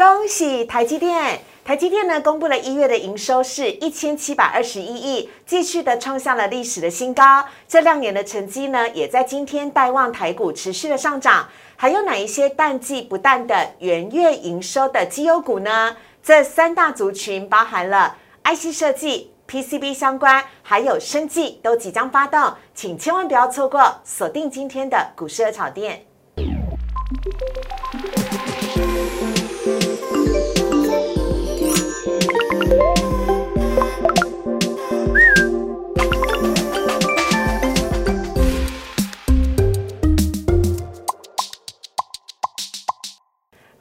恭喜台积电！台积电呢公布了一月的营收是一千七百二十一亿，继续的创下了历史的新高。这亮眼的成绩呢，也在今天带旺台股持续的上涨。还有哪一些淡季不淡的元月营收的绩优股呢？这三大族群包含了 IC 设计、PCB 相关，还有生技都即将发动，请千万不要错过，锁定今天的股市炒店。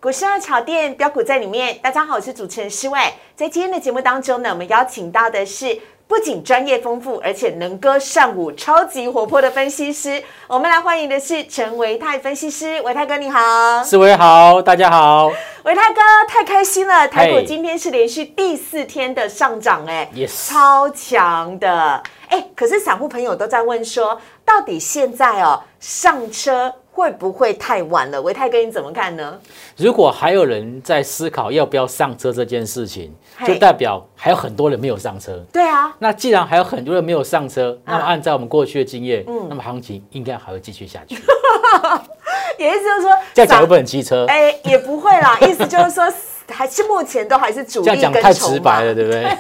股市二炒店标股在里面，大家好，我是主持人施伟。在今天的节目当中呢，我们邀请到的是不仅专业丰富，而且能歌善舞、超级活泼的分析师。我们来欢迎的是陈维泰分析师，维泰哥你好，施维好，大家好，维泰哥太开心了，台股今天是连续第四天的上涨，哎超强的，哎，可是散户朋友都在问说，到底现在哦上车？会不会太晚了？维泰哥，你怎么看呢？如果还有人在思考要不要上车这件事情，就代表还有很多人没有上车。对啊，那既然还有很多人没有上车，那么按照我们过去的经验，那么行情应该还会继续下去。也意思就是说，这样讲会不会很机车？哎，也不会啦。意思就是说，还是目前都还是主力这样讲太直白了，对不对？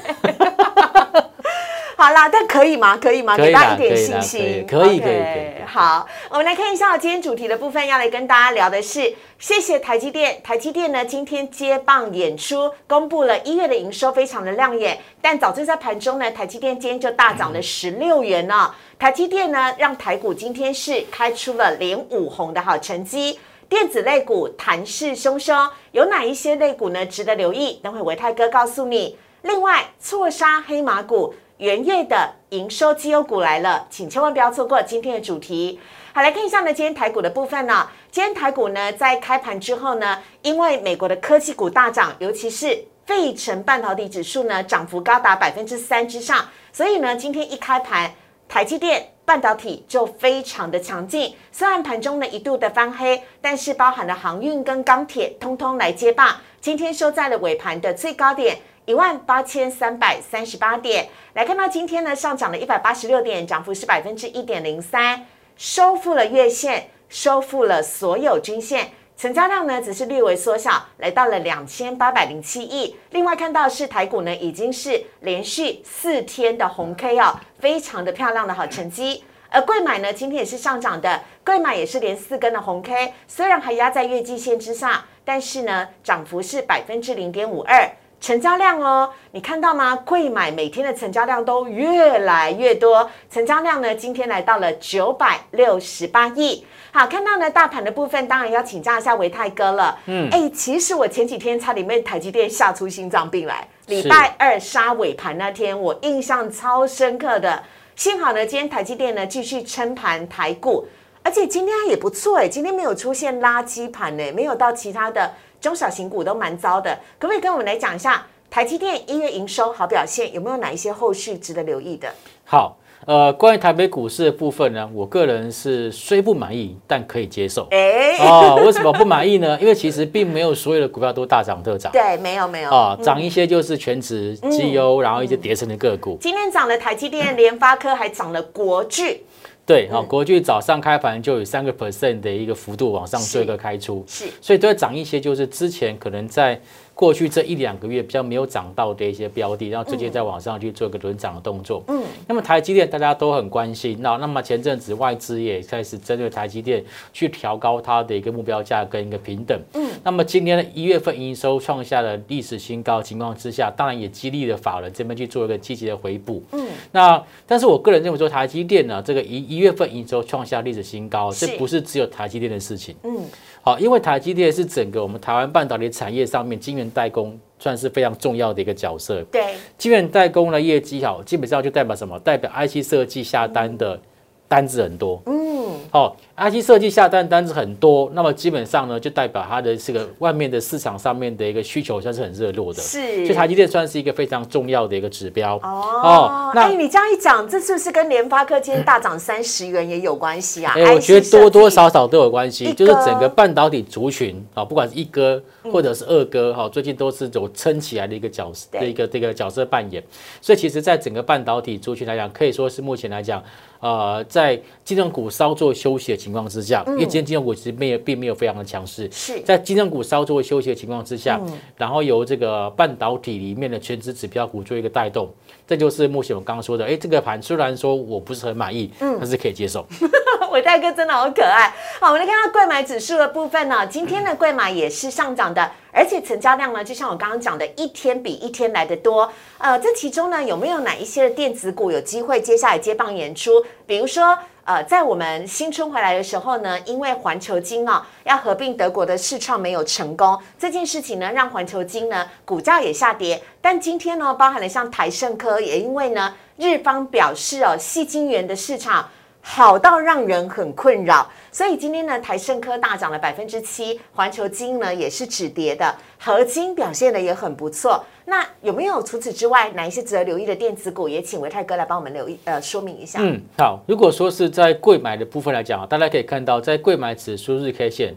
好啦，但可以吗？可以吗？给大家一点信心。可以，可以，可以。好，我们来看一下今天主题的部分，要来跟大家聊的是，谢谢台积电。台积电呢，今天接棒演出，公布了一月的营收非常的亮眼。但早就在盘中呢，台积电今天就大涨了十六元呢。台积电呢，让台股今天是开出了连五红的好成绩。电子类股弹势汹汹，有哪一些类股呢？值得留意？等会维泰哥告诉你。另外，错杀黑马股。元月的营收绩优股来了，请千万不要错过今天的主题。好，来看一下呢，今天台股的部分呢。今天台股呢，在开盘之后呢，因为美国的科技股大涨，尤其是费城半导体指数呢，涨幅高达百分之三之上，所以呢，今天一开盘，台积电半导体就非常的强劲。虽然盘中呢一度的翻黑，但是包含了航运跟钢铁，通通来接棒。今天收在了尾盘的最高点。一万八千三百三十八点，来看到今天呢，上涨了一百八十六点，涨幅是百分之一点零三，收复了月线，收复了所有均线，成交量呢只是略微缩小，来到了两千八百零七亿。另外看到是台股呢，已经是连续四天的红 K 哦，非常的漂亮的好成绩。而贵买呢，今天也是上涨的，贵买也是连四根的红 K，虽然还压在月季线之上，但是呢，涨幅是百分之零点五二。成交量哦，你看到吗？贵买每天的成交量都越来越多，成交量呢，今天来到了九百六十八亿。好，看到呢，大盘的部分，当然要请教一下维泰哥了。嗯，哎，其实我前几天差点被台积电吓出心脏病来。礼拜二杀尾盘那天，我印象超深刻的。幸好呢，今天台积电呢继续撑盘台股，而且今天也不错哎，今天没有出现垃圾盘呢，没有到其他的。中小型股都蛮糟的，可不可以跟我们来讲一下台积电一月营收好表现，有没有哪一些后续值得留意的？好，呃，关于台北股市的部分呢，我个人是虽不满意，但可以接受。哎，哦，为什么不满意呢？因为其实并没有所有的股票都大涨特涨。对，没有没有啊，涨一些就是全职绩优，然后一些叠升的个股。今天涨了台积电、联发科，还涨了国巨。对，好，国巨早上开盘就有三个 percent 的一个幅度往上做一个开出，是，所以都要涨一些，就是之前可能在。过去这一两个月比较没有涨到的一些标的，然后直接在网上去做一个轮涨的动作。嗯，那么台积电大家都很关心，那那么前阵子外资也开始针对台积电去调高它的一个目标价跟一个平等。嗯，那么今年的一月份营收创下了历史新高情况之下，当然也激励了法人这边去做一个积极的回补。嗯，那但是我个人认为说台积电呢，这个一一月份营收创下历史新高，这不是只有台积电的事情。嗯。好，因为台积电是整个我们台湾半导体产业上面晶圆代工算是非常重要的一个角色。对，晶圆代工的业绩好，基本上就代表什么？代表 IC 设计下单的单子很多。嗯，好，IC 设计下单单子很多，那么基本上呢，就代表它的这个外面的市场上面的一个需求算是很热络的。是，所以台积电算是一个非常重要的一个指标。哦，那你这样一讲，这是不是跟联发科今天大涨三十元也有关系啊？哎，我觉得多多少少都有关系，就是整个半导体族群啊，不管是一哥或者是二哥哈，最近都是有撑起来的一个角色的一个这个角色扮演。所以其实，在整个半导体族群来讲，可以说是目前来讲。呃，在金融股稍作休息的情况之下，因为今天金融股其实没有并没有非常的强势，是在金融股稍作休息的情况之下，然后由这个半导体里面的全职指标股做一个带动，这就是目前我刚刚说的，哎，这个盘虽然说我不是很满意，嗯，但是可以接受。伟大哥真的好可爱。好，我们来看到贵买指数的部分呢，今天的贵买也是上涨的。而且成交量呢，就像我刚刚讲的，一天比一天来的多。呃，这其中呢，有没有哪一些的电子股有机会接下来接棒演出？比如说，呃，在我们新春回来的时候呢，因为环球金啊要合并德国的市创没有成功，这件事情呢，让环球金呢股价也下跌。但今天呢，包含了像台盛科，也因为呢，日方表示哦，细晶圆的市场。好到让人很困扰，所以今天呢，台盛科大涨了百分之七，环球金呢也是止跌的，合金表现的也很不错。那有没有除此之外哪一些值得留意的电子股？也请维泰哥来帮我们留意呃说明一下。嗯，好，如果说是在贵买的部分来讲啊，大家可以看到，在贵买指数日 K 线，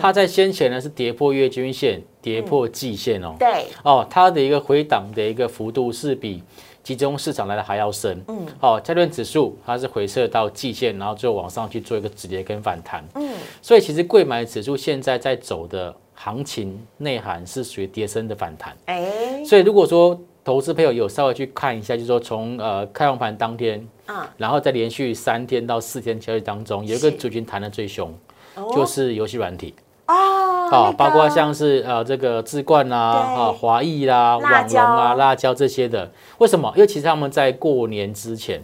它在先前呢是跌破月均线，跌破季线哦。对。哦，它的一个回档的一个幅度是比。集中市场来的还要深，嗯，好，加权指数它是回撤到季线，然后最后往上去做一个止跌跟反弹，嗯，所以其实贵买指数现在在走的行情内涵是属于跌升的反弹，哎，所以如果说投资朋友有稍微去看一下，就是说从呃开放盘当天，啊，然后再连续三天到四天交易当中，有一个族群弹的最凶，就是游戏软体。哦，包括像是呃这个智冠啦、啊华裔啦、网龙啊、辣椒这些的，为什么？因为其实他们在过年之前，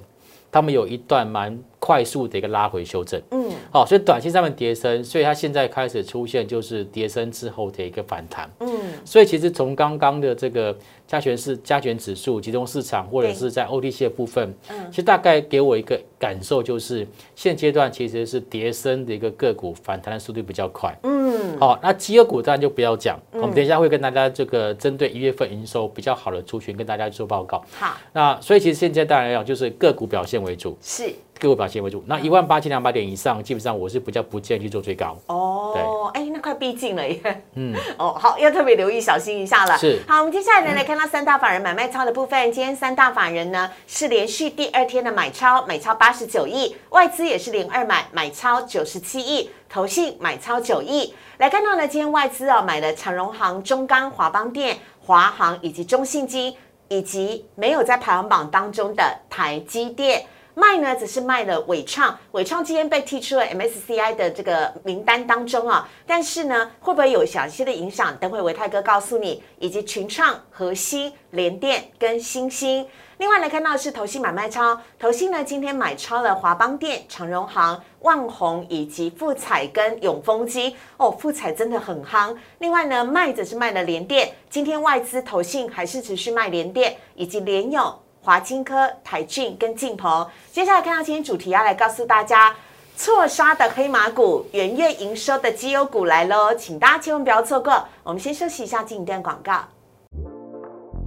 他们有一段蛮快速的一个拉回修正，嗯，好，所以短期上面跌升，所以它现在开始出现就是跌升之后的一个反弹，嗯，所以其实从刚刚的这个。加权是加权指数集中市场，或者是在 OTC 的部分，其实大概给我一个感受就是，现阶段其实是跌升的一个个股反弹的速度比较快。嗯，好，那绩优股当然就不要讲，我们等一下会跟大家这个针对一月份营收比较好的族群跟大家做报告。好，那所以其实现阶段来讲，就是个股表现为主。是。个股表现为主，那一万八千两百点以上，基本上我是比较不建议去做最高。哦，对，哎，那快逼近了耶。嗯，哦，好，要特别留意，小心一下了。是，好，我们接下来呢来看到三大法人买卖超的部分。今天三大法人呢是连续第二天的买超，买超八十九亿，外资也是零二买，买超九十七亿，投信买超九亿。来看到呢，今天外资啊买了长荣行、中钢、华邦电、华航以及中信金，以及没有在排行榜当中的台积电。卖呢，只是卖了伟创，伟创今天被踢出了 MSCI 的这个名单当中啊。但是呢，会不会有小些的影响？等会维泰哥告诉你。以及群创、核心、联电跟星星。另外来看到是投信买卖超，投信呢今天买超了华邦电、长荣行、万宏以及富彩跟永丰基。哦，富彩真的很夯。另外呢，卖则是卖了联电，今天外资投信还是持续卖联电以及联友。华金科、台骏跟晋鹏，接下来看到今天主题要来告诉大家，错杀的黑马股、元月营收的绩优股来喽，请大家千万不要错过。我们先休息一下，进一段广告，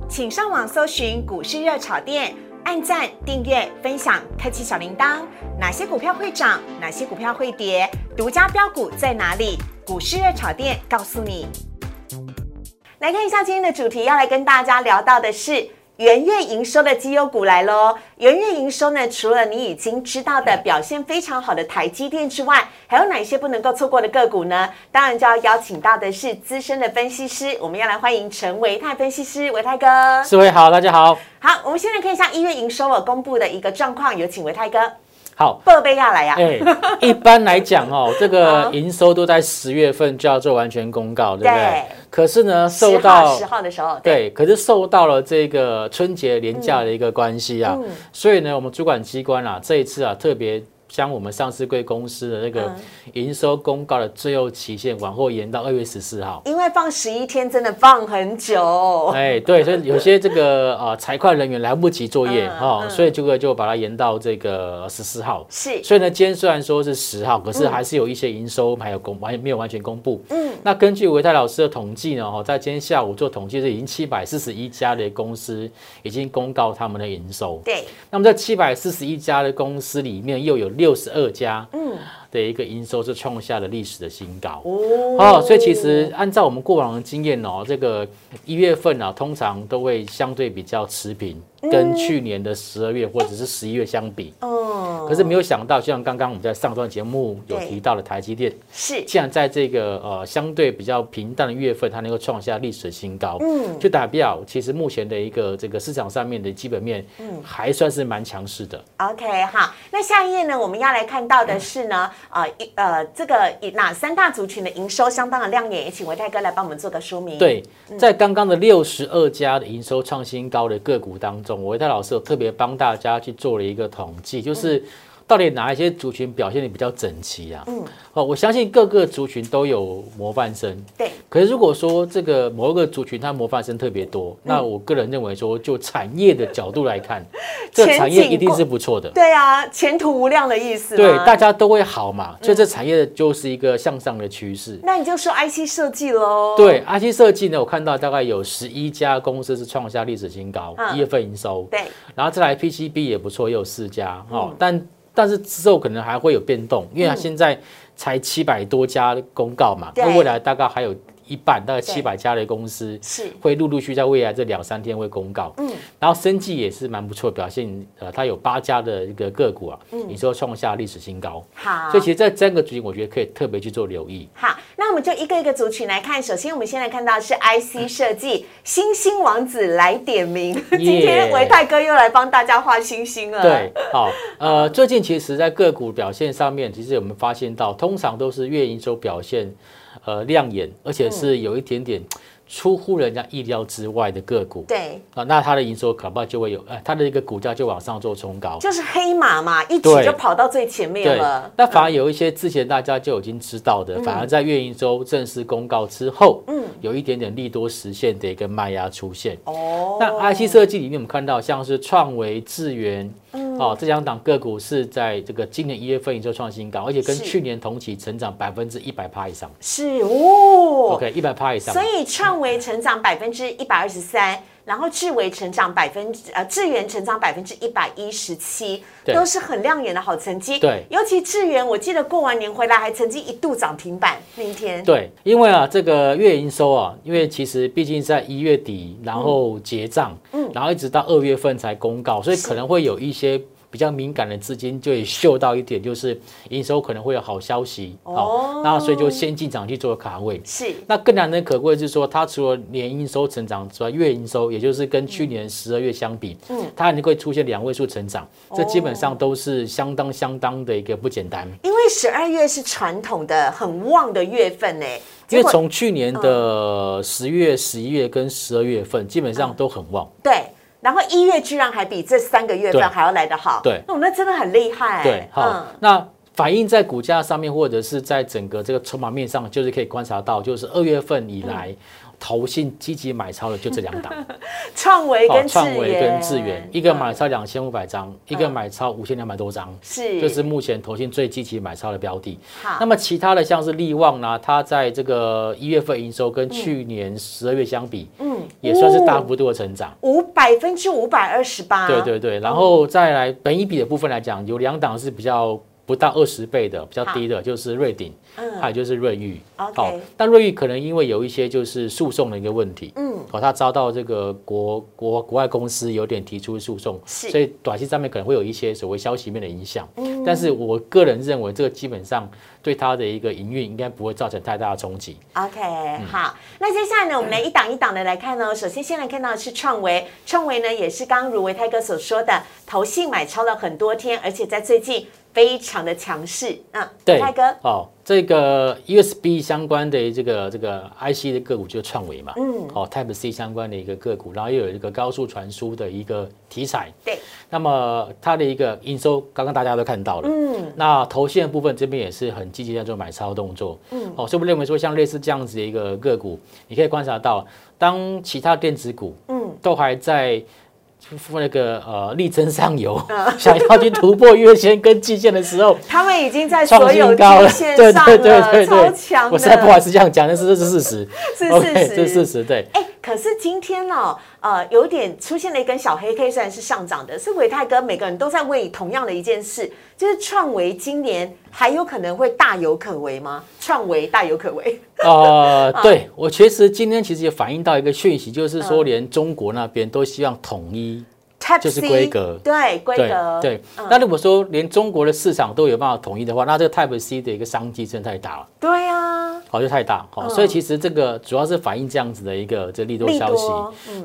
请上网搜寻股市热炒店，按赞、订阅、分享，开启小铃铛。哪些股票会涨？哪些股票会跌？独家标股在哪里？股市热炒店告诉你。来看一下今天的主题，要来跟大家聊到的是。元月营收的绩优股来喽！元月营收呢，除了你已经知道的表现非常好的台积电之外，还有哪些不能够错过的个股呢？当然就要邀请到的是资深的分析师，我们要来欢迎陈维泰分析师，维泰哥。四位好，大家好。好，我们现在看一下一月营收我公布的一个状况，有请维泰哥。好，报备下来呀。哎，一般来讲哦，这个营收都在十月份就要做完全公告，对不对？可是呢，受到十号的时候，对，可是受到了这个春节连假的一个关系啊，所以呢，我们主管机关啊，这一次啊，特别将我们上市贵公司的那个营收公告的最后期限往后延到二月十四号，因为放十一天真的放很久。哎，对，所以有些这个呃财会人员来不及作业哈，所以这个就把它延到这个十四号。是，所以呢，今天虽然说是十号，可是还是有一些营收还有公完没有完全公布。嗯，那根据维泰老师的统计呢，哈，在今天下午做统计是已经七百四十一家的公司已经公告他们的营收。对，那么在七百四十一家的公司里面，又有六十二家。嗯。的一个营收是创下了历史的新高。哦，所以其实按照我们过往的经验哦，这个一月份啊，通常都会相对比较持平。跟去年的十二月或者是十一月相比，哦，可是没有想到，像刚刚我们在上段节目有提到的台积电，是。竟然在这个呃相对比较平淡的月份，它能够创下历史的新高，嗯，就代表其实目前的一个这个市场上面的基本面，嗯，还算是蛮强势的。OK，好，那下一页呢，我们要来看到的是呢，呃，一呃，这个哪三大族群的营收相当的亮眼，也请维泰哥来帮我们做个说明。对，在刚刚的六十二家的营收创新高的个股当中。维泰老师有特别帮大家去做了一个统计，就是到底哪一些族群表现的比较整齐啊？嗯，哦，我相信各个族群都有模范生。对。可是如果说这个某一个族群它模范生特别多，那我个人认为说，就产业的角度来看，这产业一定是不错的。对啊，前途无量的意思。对，大家都会好嘛，所以这产业就是一个向上的趋势。那你就说 IC 设计喽。对，IC 设计呢，我看到大概有十一家公司是创下历史新高，一月份营收。对。然后再来 PCB 也不错，也有四家哦，但但是之后可能还会有变动，因为它现在才七百多家公告嘛，那未来大概还有。一半大概七百家的公司是。会陆陆续在未来这两三天会公告，嗯，然后生技也是蛮不错表现，呃，它有八家的一个个股啊，嗯，你说创下历史新高，好，所以其实这三个族群我觉得可以特别去做留意。好，那我们就一个一个族群来看，首先我们现在看到是 IC 设计，星星王子来点名，今天维泰哥又来帮大家画星星了。对，好，呃，最近其实在个股表现上面，其实我们发现到，通常都是月营收表现。呃，亮眼，而且是有一点点出乎人家意料之外的个股。对啊，那它的营收可怕就会有，呃，它的一个股价就往上做冲高，就是黑马嘛，一举就跑到最前面了。那反而有一些之前大家就已经知道的，反而在月营收正式公告之后，嗯，有一点点利多实现的一个卖压出现。哦，那 IC 设计里面我们看到像是创维、智源。哦，这两档个股是在这个今年一月份营收创新高，而且跟去年同期成长百分之一百趴以上。是哦，OK，一百趴以上。所以创维成长百分之一百二十三。然后智维成长百分之呃智源成长百分之一百一十七，都是很亮眼的好成绩。对，尤其智源，我记得过完年回来还曾经一度涨停板那一天。对，因为啊这个月营收啊，因为其实毕竟在一月底，然后结账，嗯，然后一直到二月份才公告，所以可能会有一些。比较敏感的资金就会嗅到一点，就是营收可能会有好消息哦，那所以就先进场去做卡位。是，那更难能可贵是说，它除了年营收成长之外，月营收也就是跟去年十二月相比，嗯，它还能够出现两位数成长，这基本上都是相当相当的一个不简单。因为十二月是传统的很旺的月份呢，因为从去年的十月、十一月跟十二月份基本上都很旺。对。然后一月居然还比这三个月份还要来得好，对，那我们真的很厉害。对，好，那反映在股价上面，或者是在整个这个筹码面上，就是可以观察到，就是二月份以来。投信积极买超的就这两档，创维跟创维跟智源，一个买超两千五百张，一个买超五千两百多张，是，这是目前投信最积极买超的标的。好，那么其他的像是利旺呢，它在这个一月份营收跟去年十二月相比，嗯，也算是大幅度的成长，五百分之五百二十八。对对对，然后再来本一比的部分来讲，有两档是比较。不到二十倍的比较低的，就是瑞鼎，还有就是瑞昱。好，但瑞昱可能因为有一些就是诉讼的一个问题，嗯，哦，他遭到这个国国国外公司有点提出诉讼，所以短期上面可能会有一些所谓消息面的影响。嗯，但是我个人认为这个基本上对它的一个营运应该不会造成太大的冲击。OK，好，那接下来呢，我们来一档一档的来看呢。首先先来看到的是创维，创维呢也是刚如维泰哥所说的，投信买超了很多天，而且在最近。非常的强势，嗯，对，泰哥，哦，这个 USB 相关的这个这个 IC 的个股就是创维嘛，嗯，哦 Type C 相关的一个个股，然后又有一个高速传输的一个题材，对，那么它的一个营收，刚刚大家都看到了，嗯，那头线部分这边也是很积极在做买超动作，嗯，哦，所以我认为说像类似这样子的一个个股，你可以观察到，当其他电子股，嗯，都还在。那个呃，力争上游，想要去突破月线跟季线的时候，他们已经在所有均线上了，超强我实在不好意思这样讲，但是这是事实，是事实，是事实，对。哎，可是今天呢，呃，有点出现了一根小黑 K，虽然是上涨的，是伟泰哥，每个人都在问同样的一件事，就是创维今年还有可能会大有可为吗？创维大有可为？呃，对我其实今天其实也反映到一个讯息，就是说连中国那边都希望统一，就是规格，对规格，对。那如果说连中国的市场都有办法统一的话，那这个 Type C 的一个商机真的太大了。对啊，好就太大，好，所以其实这个主要是反映这样子的一个这利多消息。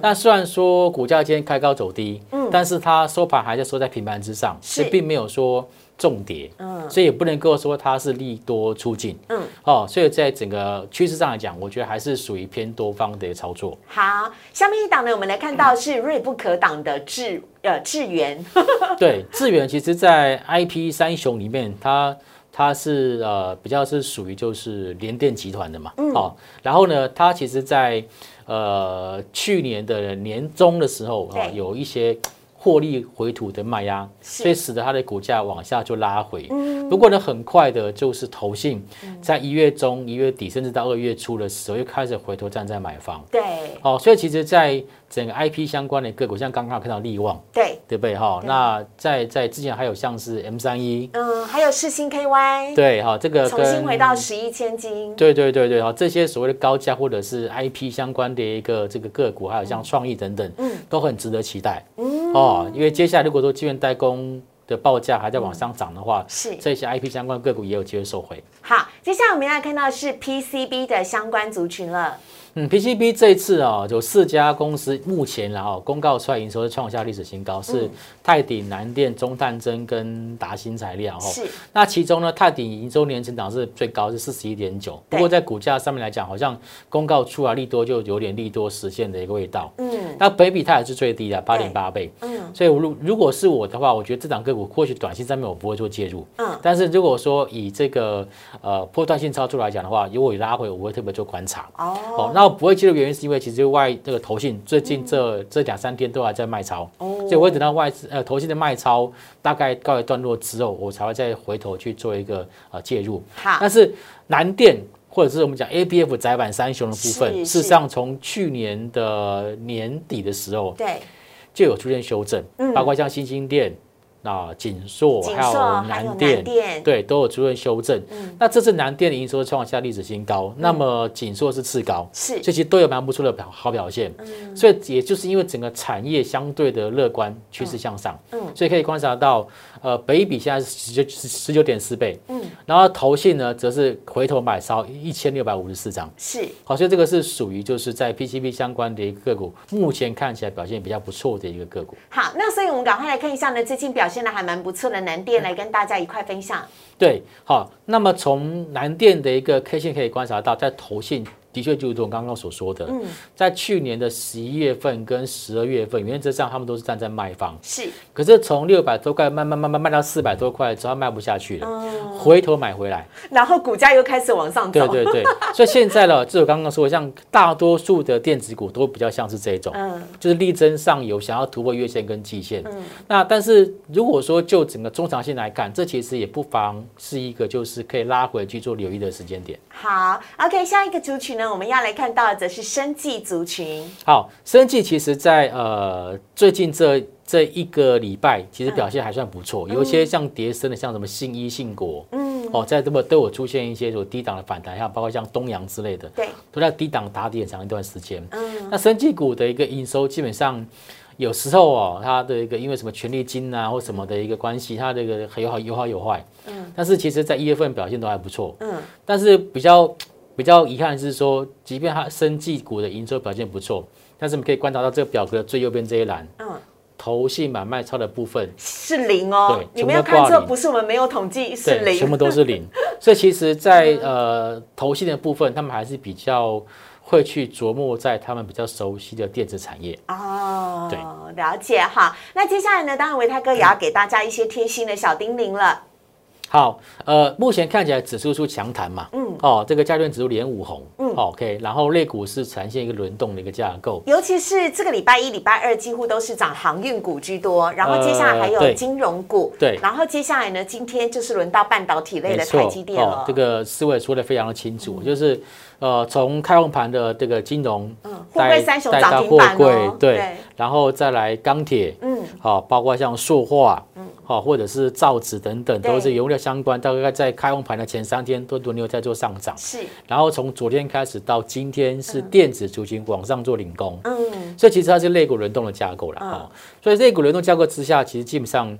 那虽然说股价今天开高走低，嗯，但是它收盘还是收在平盘之上，是并没有说。重跌，嗯，所以也不能够说它是利多出尽，嗯，哦，所以在整个趋势上来讲，我觉得还是属于偏多方的操作。好，下面一档呢，我们来看到是锐不可挡的智呃智源，对，智源其实在 I P 三雄里面，它它是呃比较是属于就是联电集团的嘛，嗯。哦，然后呢，它其实在呃去年的年中的时候啊，有一些。获利回吐的卖压，所以使得它的股价往下就拉回。不过呢，很快的就是投信在一月中、一月底，甚至到二月初的时候，又开始回头站在买方。对，哦，所以其实，在整个 I P 相关的个股，像刚刚看到利旺，对，对不对？哈，那在在之前还有像是 M 三一，嗯，还有世星 K Y，对，哈，这个重新回到十一千金，对对对对，哈，这些所谓的高价或者是 I P 相关的一个这个个股，还有像创意等等，嗯，都很值得期待。嗯，哦，因为接下来如果说晶圆代工的报价还在往上涨的话，是这些 I P 相关个股也有机会受惠。好，接下来我们要看到是 P C B 的相关族群了。嗯，PCB 这一次啊，有四家公司目前然后公告出来营收是创下历史新高，是泰鼎、南电、中探针跟达新材料哈。是。那其中呢，泰鼎营收年成长是最高，是四十一点九。不过在股价上面来讲，好像公告出来利多就有点利多实现的一个味道。嗯。那北比它也是最低的，八点八倍。嗯。所以如如果是我的话，我觉得这档个股或许短期上面我不会做介入。嗯。但是如果说以这个呃波段性操作来讲的话，如果拉回，我会特别做观察。哦。那。不会接的原因是因为其实外这个投信最近这这两三天都还在卖超，所以我会等到外资呃投信的卖超大概告一段落之后，我才会再回头去做一个呃介入。好，但是南电或者是我们讲 A B F 窄板三雄的部分，事实上从去年的年底的时候，对，就有出现修正，包括像新兴电。啊，锦硕还有南电，对，都有出现修正。那这次南电的营收创下历史新高，那么锦硕是次高，是，这些都有蛮不错的表好表现。嗯，所以也就是因为整个产业相对的乐观，趋势向上。嗯，所以可以观察到，呃，北比现在是十九十九点四倍。嗯，然后投信呢，则是回头买超一千六百五十四张。是，好，所以这个是属于就是在 PCB 相关的一个个股，目前看起来表现比较不错的一个个股。好，那所以我们赶快来看一下呢，最近表现。现在还蛮不错的南电来跟大家一块分享。对，好，那么从南电的一个 K 线可以观察到，在投信。的确，就是我刚刚所说的，在去年的十一月份跟十二月份，原则上他们都是站在卖方。是，可是从六百多块慢慢慢慢卖到四百多块之后，卖不下去了，回头买回来，然后股价又开始往上走。对对对，所以现在呢，就我刚刚说，像大多数的电子股都比较像是这种，嗯，就是力争上游，想要突破月线跟季线。嗯，那但是如果说就整个中长线来看，这其实也不妨是一个就是可以拉回去做留意的时间点。好，OK，下一个族群呢？我们要来看到的则是生计族群。好，生计其实在呃最近这这一个礼拜，其实表现还算不错。有一些像叠升的，像什么信一、信国，嗯，哦，在这么都有出现一些有低档的反弹，像包括像东阳之类的，对，都在低档打底很长一段时间。嗯，那生技股的一个营收，基本上有时候哦，它的一个因为什么权利金啊或什么的一个关系，它这个有好有好有坏。嗯，但是其实在一月份表现都还不错。嗯，但是比较。比较遗憾是说，即便它生技股的营收表现不错，但是我们可以观察到这个表格最右边这一栏，嗯，投信买卖超的部分是零哦。对，你们要看这不是我们没有统计，是零，全部都是零。所以其实，在呃投信的部分，他们还是比较会去琢磨在他们比较熟悉的电子产业。哦，对，了解哈。那接下来呢，当然维泰哥也要给大家一些贴心的小叮咛了。好，呃，目前看起来指数出强弹嘛，嗯，哦，这个加权指数连五红，嗯，OK，然后类股是呈现一个轮动的一个架构，尤其是这个礼拜一、礼拜二几乎都是涨航运股居多，然后接下来还有金融股，对，然后接下来呢，今天就是轮到半导体类的台积电了，这个思维说的非常的清楚，就是呃，从开放盘的这个金融，嗯，货柜三雄涨停板哦，对，然后再来钢铁，嗯，好，包括像塑化，嗯。好，或者是造纸等等，都是原料相关。大概在开红盘的前三天都轮流在做上涨。是。然后从昨天开始到今天，是电子族群往上做领工。嗯。所以其实它是类股轮动的架构了。啊。所以类股轮动架构之下，其实基本上，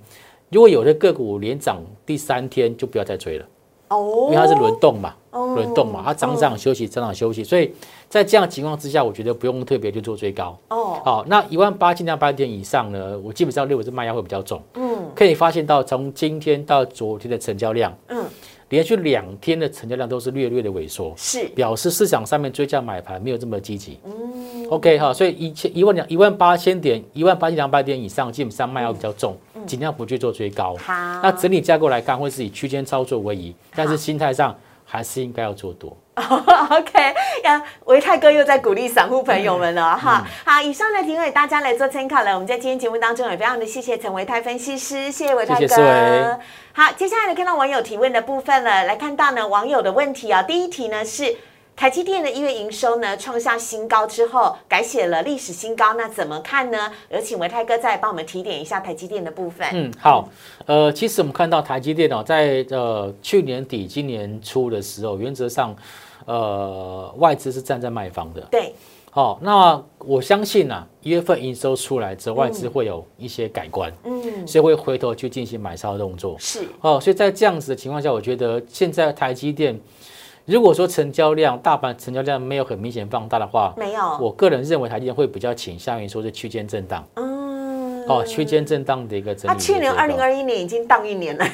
如果有的个股连涨第三天，就不要再追了。哦。因为它是轮动嘛。轮动嘛，它涨涨休息，涨涨休息，所以在这样情况之下，我觉得不用特别去做追高。哦，好，那一万八尽量八点以上呢，我基本上认为是卖压会比较重。嗯，可以发现到从今天到昨天的成交量，嗯，连续两天的成交量都是略略的萎缩，是表示市场上面追加买盘没有这么积极。嗯，OK 哈，所以一千一万两一万八千点，一万八千两百点以上，基本上卖要比较重，尽量不去做追高。好，那整体架构来看，会是以区间操作为宜，但是心态上。还是应该要做多。OK，呀，维泰哥又在鼓励散户朋友们了哈。好，以上的提供给大家来做参考了。我们在今天节目当中也非常的谢谢陈维泰分析师，谢谢维泰哥。好，接下来呢，看到网友提问的部分了，来看到呢网友的问题啊，第一题呢是。台积电的一月营收呢创下新高之后，改写了历史新高，那怎么看呢？有请维泰哥再帮我们提点一下台积电的部分。嗯，好，呃，其实我们看到台积电哦，在呃去年底、今年初的时候，原则上，呃，外资是站在卖方的。对。好，那我相信呢，一月份营收出来之后，外资会有一些改观，嗯，所以会回头去进行买超动作。是。哦，所以在这样子的情况下，我觉得现在台积电。如果说成交量大盘成交量没有很明显放大的话，没有，我个人认为台积电会比较倾向于说是区间震荡。嗯，哦，区间震荡的一个整理。它去年二零二一年已经荡一年了。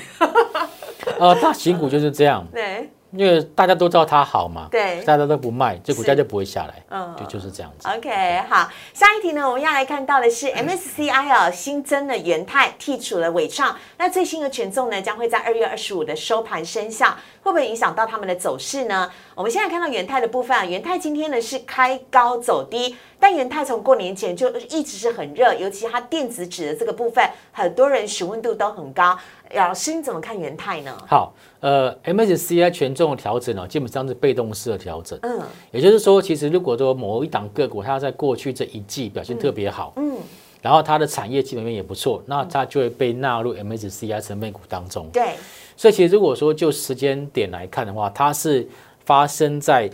呃，大型股就是这样。对。因为大家都知道它好嘛，对，大家都不卖，这股价就不会下来，嗯，就就是这样子。OK，好，下一题呢，我们要来看到的是 MSCI 啊新增的元泰剔除了伟创，那最新的权重呢将会在二月二十五的收盘生效，会不会影响到他们的走势呢？我们现在看到元泰的部分啊，元泰今天呢是开高走低，但元泰从过年前就一直是很热，尤其它电子纸的这个部分，很多人询问度都很高。老师，你怎么看元泰呢？好，呃，MSCI 权重的调整呢，基本上是被动式的调整。嗯，也就是说，其实如果说某一档个股它在过去这一季表现特别好，嗯，然后它的产业基本面也不错，那它就会被纳入 MSCI 成分股当中。对，所以其实如果说就时间点来看的话，它是发生在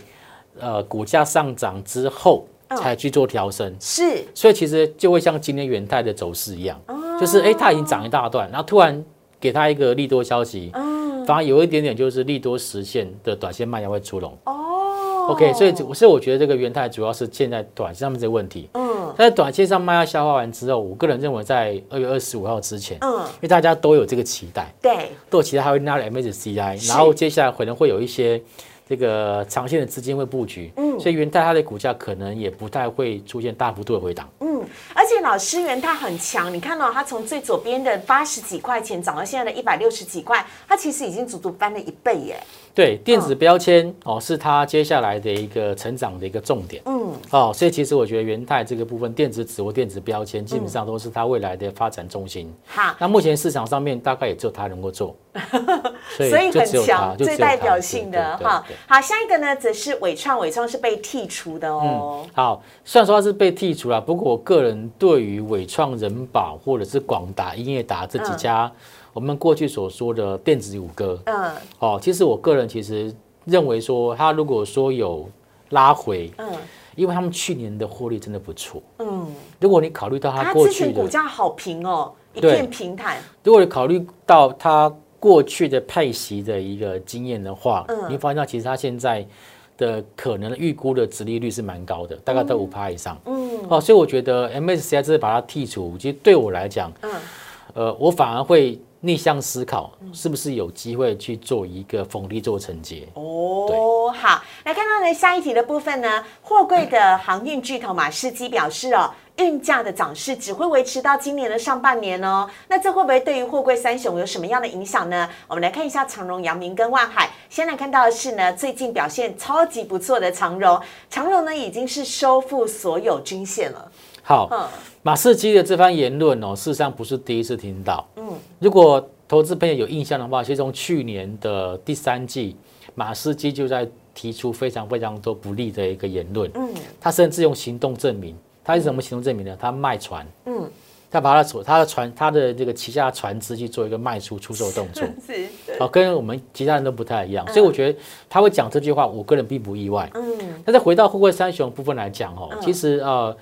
呃股价上涨之后才去做调升。是，所以其实就会像今天元泰的走势一样，就是哎，它已经涨一大段，然后突然。给他一个利多消息，嗯，反而有一点点就是利多实现的短线卖压会出笼。哦。OK，所以所以我觉得这个元泰主要是现在短线上面这个问题，嗯，在短线上卖压消化完之后，我个人认为在二月二十五号之前，嗯，因为大家都有这个期待，对，都有期待它会拉 MSCI，然后接下来可能会有一些这个长线的资金会布局，嗯，所以元泰它的股价可能也不太会出现大幅度的回档，嗯。而且老师元泰很强，你看到他从最左边的八十几块钱涨到现在的一百六十几块，他其实已经足足翻了一倍耶。对，电子标签哦，是它接下来的一个成长的一个重点。嗯，哦，所以其实我觉得元泰这个部分，电子纸或电子标签，基本上都是它未来的发展中心。好，那目前市场上面大概也只有它能够做，所以很强，最代表性的哈。好，下一个呢，则是伟创，伟创是被剔除的哦。好，虽然说它是被剔除了，不过我个人对于伟创、人保或者是广达、英业达这几家。我们过去所说的电子五哥，嗯，哦，其实我个人其实认为说，它如果说有拉回，嗯，因为他们去年的获利真的不错，嗯，如果你考虑到它过去的股价好平哦，一片平坦，如果你考虑到它过去的配息的一个经验的话，嗯，你发现到其实它现在的可能预估的值利率是蛮高的，大概在五趴以上，嗯，哦，所以我觉得 MSCI 这是把它剔除，其实对我来讲，嗯，呃，我反而会。逆向思考，是不是有机会去做一个逢低做承接？哦，好，来看到呢下一题的部分呢，货柜的航运巨头马士基表示哦，运价的涨势只会维持到今年的上半年哦。那这会不会对于货柜三雄有什么样的影响呢？我们来看一下长荣、阳明跟万海。先来看到的是呢，最近表现超级不错的长荣，长荣呢已经是收复所有均线了。好，马士基的这番言论哦，事实上不是第一次听到。嗯，如果投资朋友有印象的话，其实从去年的第三季，马士基就在提出非常非常多不利的一个言论。嗯，他甚至用行动证明，他是怎么行动证明呢？他卖船。嗯，他把他所他的船他的这个旗下船只去做一个卖出出售动作。是，好，跟我们其他人都不太一样。所以我觉得他会讲这句话，我个人并不意外。嗯，那再回到富贵三雄部分来讲哦，其实呃。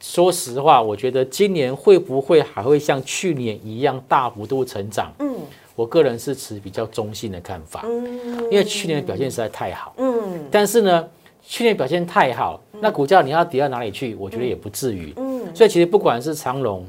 说实话，我觉得今年会不会还会像去年一样大幅度成长？嗯，我个人是持比较中性的看法。嗯，因为去年的表现实在太好。嗯，但是呢，去年表现太好，那股价你要跌到哪里去？我觉得也不至于。嗯，所以其实不管是长隆，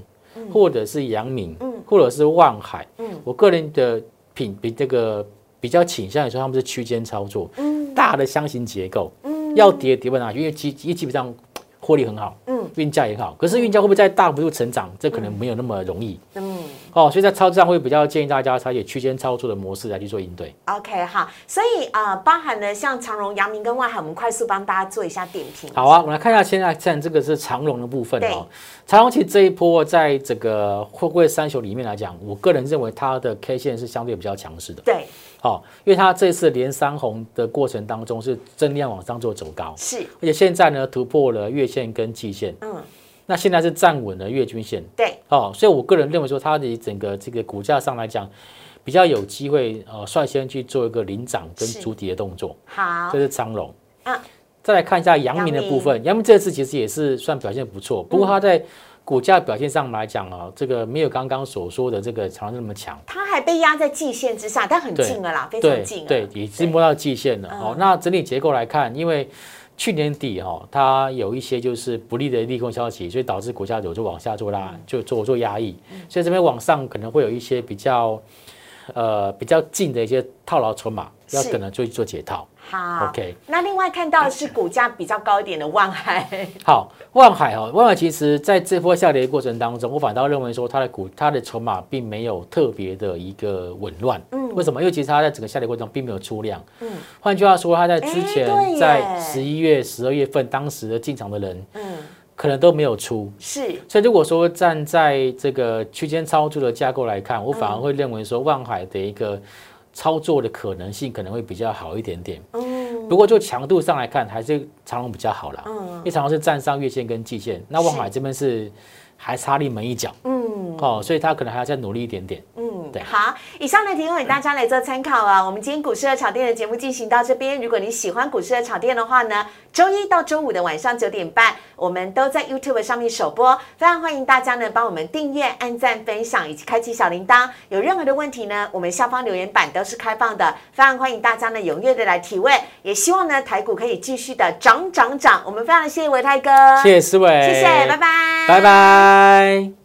或者是阳明，或者是万海，嗯，我个人的品比这个比较倾向于说他们是区间操作。嗯，大的箱型结构，嗯，要跌跌不哪去？因为基基基本上。获利很好，嗯，运价也好，可是运价会不会在大幅度成长？这可能没有那么容易，嗯，哦，所以在操作上会比较建议大家采取区间操作的模式来去做应对。OK，好，所以啊，包含了像长荣、阳明跟外海，我们快速帮大家做一下点评。好啊，我们来看一下现在现在这个是长荣的部分哦。长荣其实这一波在这个货柜三雄里面来讲，我个人认为它的 K 线是相对比较强势的。对。哦，因为它这次连三红的过程当中是增量往上做走高，是，而且现在呢突破了月线跟季线，嗯，那现在是站稳了月均线，对，哦，所以我个人认为说它的整个这个股价上来讲，比较有机会呃率先去做一个领涨跟主底的动作，好，这是长龙，嗯，再来看一下阳明的部分，阳明。这次其实也是算表现不错，不过它在。股价表现上来讲啊，这个没有刚刚所说的这个长那么强，它还被压在季线之上，但很近了啦，非常近，对，已经摸到季线了。哦，那整体结构来看，因为去年底哈，它有一些就是不利的利空消息，所以导致股价有就往下做拉，就做做压抑，所以这边往上可能会有一些比较呃比较近的一些套牢筹码，要可能就做解套。好，OK。那另外看到的是股价比较高一点的万海。好，万海哦，万海其实在这波下跌的过程当中，我反倒认为说它的股、它的筹码并没有特别的一个紊乱。嗯。为什么？因为其实它在整个下跌过程中并没有出量。嗯。换句话说，它在之前在十一月、十二月份当时的进场的人，嗯，可能都没有出。是。所以如果说站在这个区间操作的架构来看，我反而会认为说万海的一个。操作的可能性可能会比较好一点点，嗯，不过就强度上来看，还是长龙比较好啦，嗯，因为长龙是站上月线跟季线，那望海这边是还差临门一脚，嗯，哦，所以他可能还要再努力一点点，嗯，对，好，以上呢提供给大家来做参考啊，我们今天股市的炒店的节目进行到这边，如果你喜欢股市的炒店的话呢，周一到周五的晚上九点半。我们都在 YouTube 上面首播，非常欢迎大家呢帮我们订阅、按赞、分享以及开启小铃铛。有任何的问题呢，我们下方留言板都是开放的，非常欢迎大家呢踊跃的来提问。也希望呢台股可以继续的涨涨涨。我们非常谢谢维泰哥，谢谢思维，谢谢，拜拜，拜拜。